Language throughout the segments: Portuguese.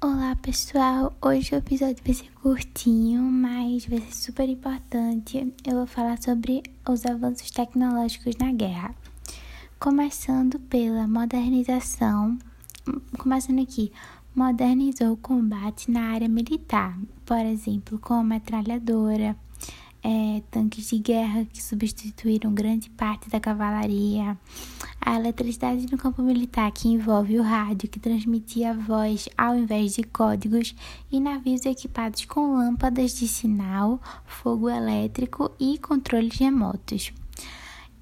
Olá pessoal, hoje o episódio vai ser curtinho, mas vai ser super importante. Eu vou falar sobre os avanços tecnológicos na guerra. Começando pela modernização, começando aqui, modernizou o combate na área militar, por exemplo, com a metralhadora, é, tanques de guerra que substituíram grande parte da cavalaria, a eletricidade no campo militar que envolve o rádio que transmitia voz ao invés de códigos e navios equipados com lâmpadas de sinal, fogo elétrico e controles remotos.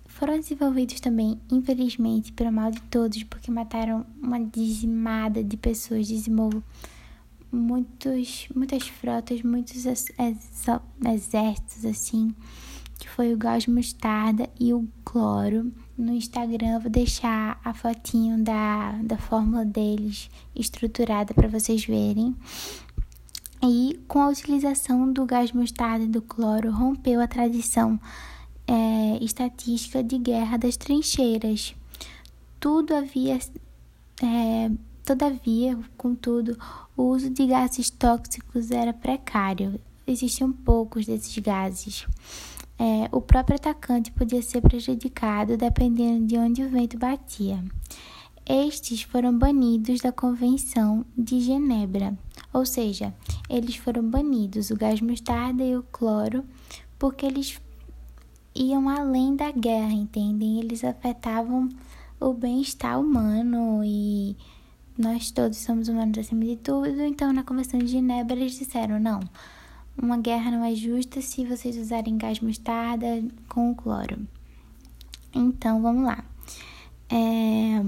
Foram desenvolvidos também, infelizmente, para mal de todos, porque mataram uma dizimada de pessoas, dizimou muitos, muitas frotas, muitos exércitos assim, que foi o gás mostarda e o cloro. No Instagram vou deixar a fotinho da, da fórmula deles estruturada para vocês verem. E com a utilização do gás mostarda e do cloro, rompeu a tradição é, estatística de guerra das trincheiras. Tudo havia é, Todavia, contudo, o uso de gases tóxicos era precário. Existiam poucos desses gases. É, o próprio atacante podia ser prejudicado dependendo de onde o vento batia. Estes foram banidos da Convenção de Genebra, ou seja, eles foram banidos, o gás mostarda e o cloro, porque eles iam além da guerra, entendem? Eles afetavam o bem-estar humano e nós todos somos humanos acima de tudo, então na Convenção de Genebra eles disseram: não, uma guerra não é justa se vocês usarem gás mostarda com cloro. Então vamos lá. É,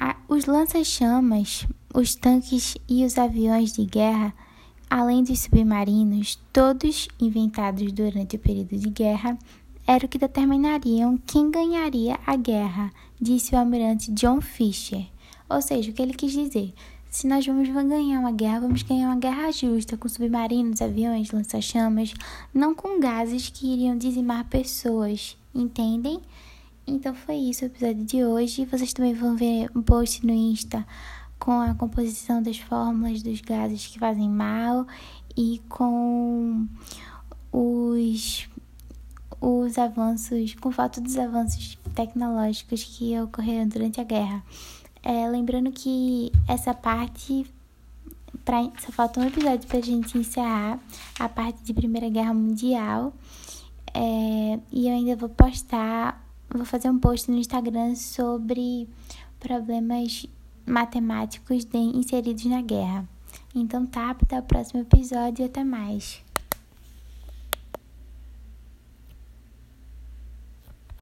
a, os lança-chamas, os tanques e os aviões de guerra, além dos submarinos, todos inventados durante o período de guerra, era o que determinariam quem ganharia a guerra, disse o almirante John Fisher. Ou seja, o que ele quis dizer? Se nós vamos ganhar uma guerra, vamos ganhar uma guerra justa, com submarinos, aviões, lança-chamas, não com gases que iriam dizimar pessoas, entendem? Então foi isso o episódio de hoje. Vocês também vão ver um post no Insta com a composição das fórmulas dos gases que fazem mal e com os os avanços, com foto dos avanços tecnológicos que ocorreram durante a guerra. É, lembrando que essa parte. Pra, só falta um episódio pra gente encerrar a parte de Primeira Guerra Mundial. É, e eu ainda vou postar. Vou fazer um post no Instagram sobre problemas matemáticos de, inseridos na guerra. Então tá, até o próximo episódio e até mais.